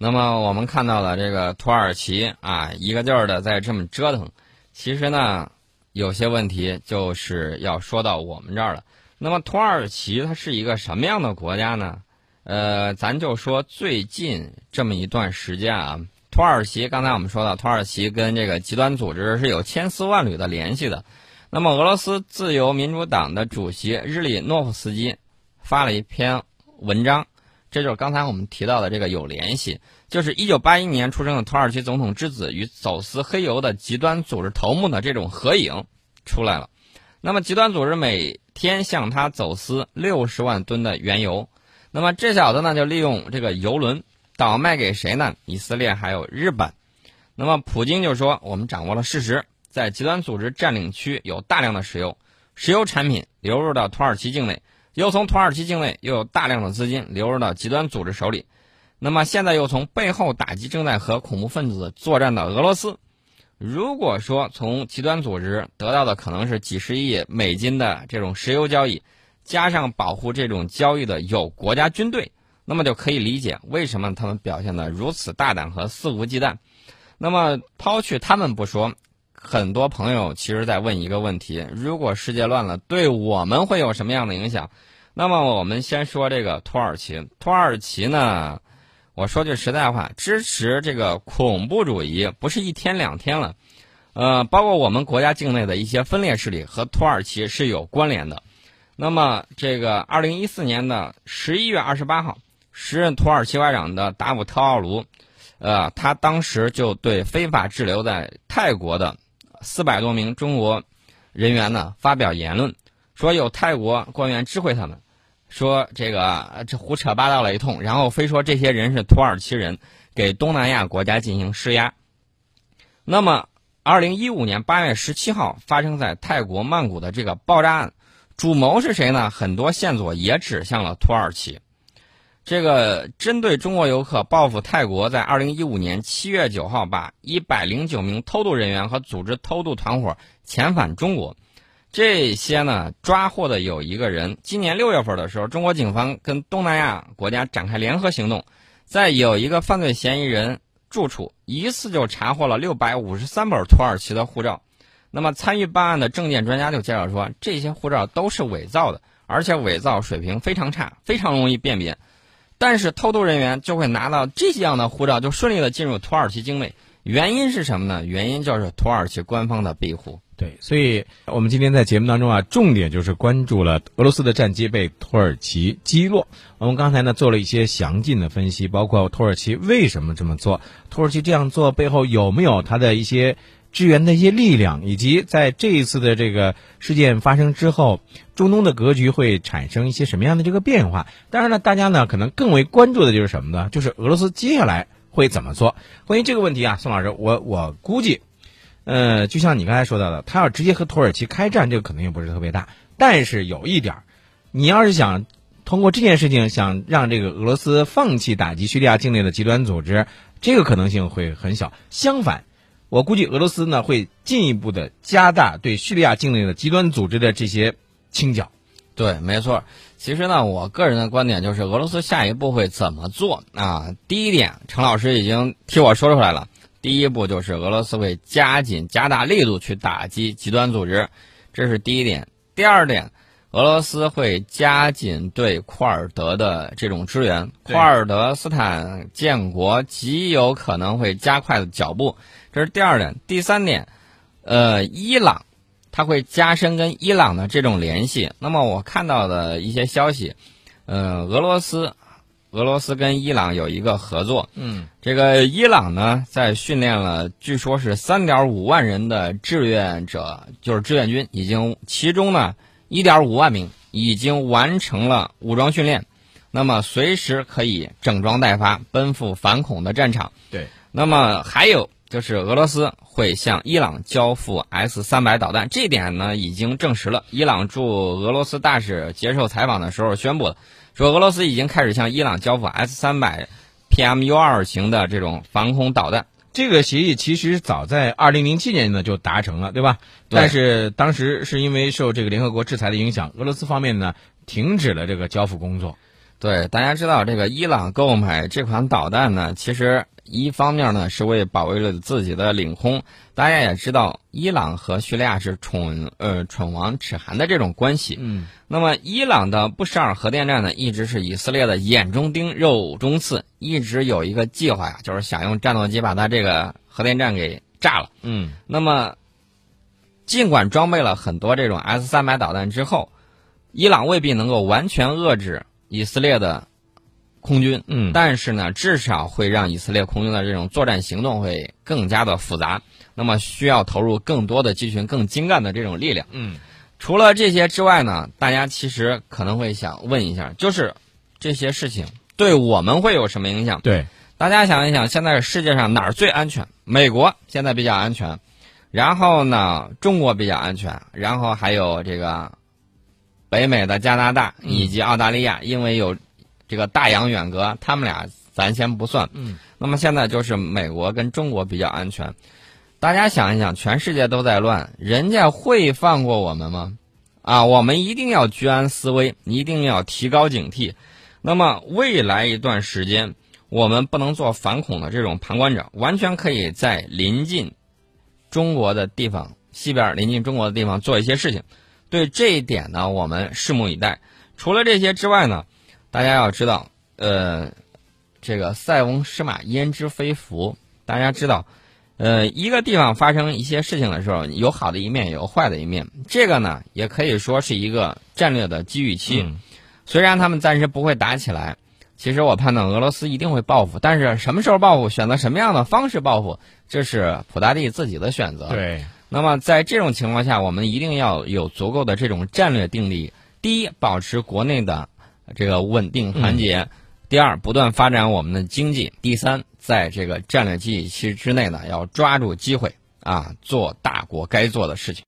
那么我们看到了这个土耳其啊，一个劲儿的在这么折腾。其实呢，有些问题就是要说到我们这儿了。那么土耳其它是一个什么样的国家呢？呃，咱就说最近这么一段时间啊，土耳其刚才我们说到，土耳其跟这个极端组织是有千丝万缕的联系的。那么俄罗斯自由民主党的主席日里诺夫斯基发了一篇文章。这就是刚才我们提到的这个有联系，就是一九八一年出生的土耳其总统之子与走私黑油的极端组织头目的这种合影出来了。那么极端组织每天向他走私六十万吨的原油，那么这小子呢就利用这个油轮倒卖给谁呢？以色列还有日本。那么普京就说：“我们掌握了事实，在极端组织占领区有大量的石油，石油产品流入到土耳其境内。”又从土耳其境内又有大量的资金流入到极端组织手里，那么现在又从背后打击正在和恐怖分子作战的俄罗斯。如果说从极端组织得到的可能是几十亿美金的这种石油交易，加上保护这种交易的有国家军队，那么就可以理解为什么他们表现的如此大胆和肆无忌惮。那么抛去他们不说，很多朋友其实在问一个问题：如果世界乱了，对我们会有什么样的影响？那么我们先说这个土耳其。土耳其呢，我说句实在话，支持这个恐怖主义不是一天两天了，呃，包括我们国家境内的一些分裂势力和土耳其是有关联的。那么，这个二零一四年的十一月二十八号，时任土耳其外长的达武特奥卢，呃，他当时就对非法滞留在泰国的四百多名中国人员呢发表言论，说有泰国官员知会他们。说这个这胡扯八道了一通，然后非说这些人是土耳其人，给东南亚国家进行施压。那么，二零一五年八月十七号发生在泰国曼谷的这个爆炸案，主谋是谁呢？很多线索也指向了土耳其。这个针对中国游客报复泰国，在二零一五年七月九号把一百零九名偷渡人员和组织偷渡团伙遣返中国。这些呢，抓获的有一个人。今年六月份的时候，中国警方跟东南亚国家展开联合行动，在有一个犯罪嫌疑人住处，一次就查获了六百五十三本土耳其的护照。那么，参与办案的证件专家就介绍说，这些护照都是伪造的，而且伪造水平非常差，非常容易辨别。但是，偷渡人员就会拿到这样的护照，就顺利的进入土耳其境内。原因是什么呢？原因就是土耳其官方的庇护。对，所以我们今天在节目当中啊，重点就是关注了俄罗斯的战机被土耳其击落。我们刚才呢做了一些详尽的分析，包括土耳其为什么这么做，土耳其这样做背后有没有它的一些支援的一些力量，以及在这一次的这个事件发生之后，中东的格局会产生一些什么样的这个变化。当然呢，大家呢可能更为关注的就是什么呢？就是俄罗斯接下来会怎么做？关于这个问题啊，宋老师，我我估计。呃，就像你刚才说到的，他要直接和土耳其开战，这个可能性不是特别大。但是有一点，你要是想通过这件事情想让这个俄罗斯放弃打击叙利亚境内的极端组织，这个可能性会很小。相反，我估计俄罗斯呢会进一步的加大对叙利亚境内的极端组织的这些清剿。对，没错。其实呢，我个人的观点就是，俄罗斯下一步会怎么做啊？第一点，陈老师已经替我说出来了。第一步就是俄罗斯会加紧加大力度去打击极端组织，这是第一点。第二点，俄罗斯会加紧对库尔德的这种支援，库尔德斯坦建国极有可能会加快的脚步，这是第二点。第三点，呃，伊朗，它会加深跟伊朗的这种联系。那么我看到的一些消息，呃，俄罗斯。俄罗斯跟伊朗有一个合作，嗯，这个伊朗呢，在训练了，据说是三点五万人的志愿者，就是志愿军，已经其中呢一点五万名已经完成了武装训练，那么随时可以整装待发，奔赴反恐的战场。对，那么还有就是俄罗斯会向伊朗交付 S 三百导弹，这点呢已经证实了。伊朗驻俄罗斯大使接受采访的时候宣布了。说俄罗斯已经开始向伊朗交付 S 三百 PMU 二型的这种防空导弹。这个协议其实早在二零零七年呢就达成了，对吧？但是当时是因为受这个联合国制裁的影响，俄罗斯方面呢停止了这个交付工作。对，大家知道这个伊朗购买这款导弹呢，其实一方面呢是为保卫了自己的领空。大家也知道，伊朗和叙利亚是唇呃唇亡齿寒的这种关系。嗯。那么，伊朗的布什尔核电站呢，一直是以色列的眼中钉、肉中刺，一直有一个计划呀，就是想用战斗机把它这个核电站给炸了。嗯。那么，尽管装备了很多这种 S 三百导弹之后，伊朗未必能够完全遏制。以色列的空军，嗯，但是呢，至少会让以色列空军的这种作战行动会更加的复杂，那么需要投入更多的集群、更精干的这种力量。嗯，除了这些之外呢，大家其实可能会想问一下，就是这些事情对我们会有什么影响？对，大家想一想，现在世界上哪儿最安全？美国现在比较安全，然后呢，中国比较安全，然后还有这个。北美的加拿大以及澳大利亚，因为有这个大洋远隔，他们俩咱先不算。嗯。那么现在就是美国跟中国比较安全。大家想一想，全世界都在乱，人家会放过我们吗？啊，我们一定要居安思危，一定要提高警惕。那么未来一段时间，我们不能做反恐的这种旁观者，完全可以在临近中国的地方，西边临近中国的地方做一些事情。对这一点呢，我们拭目以待。除了这些之外呢，大家要知道，呃，这个塞翁失马焉知非福。大家知道，呃，一个地方发生一些事情的时候，有好的一面，有坏的一面。这个呢，也可以说是一个战略的机遇期。虽然他们暂时不会打起来，其实我判断俄罗斯一定会报复。但是什么时候报复，选择什么样的方式报复，这是普大帝自己的选择。对。那么在这种情况下，我们一定要有足够的这种战略定力。第一，保持国内的这个稳定团结；第二，不断发展我们的经济；第三，在这个战略机遇期之内呢，要抓住机会啊，做大国该做的事情。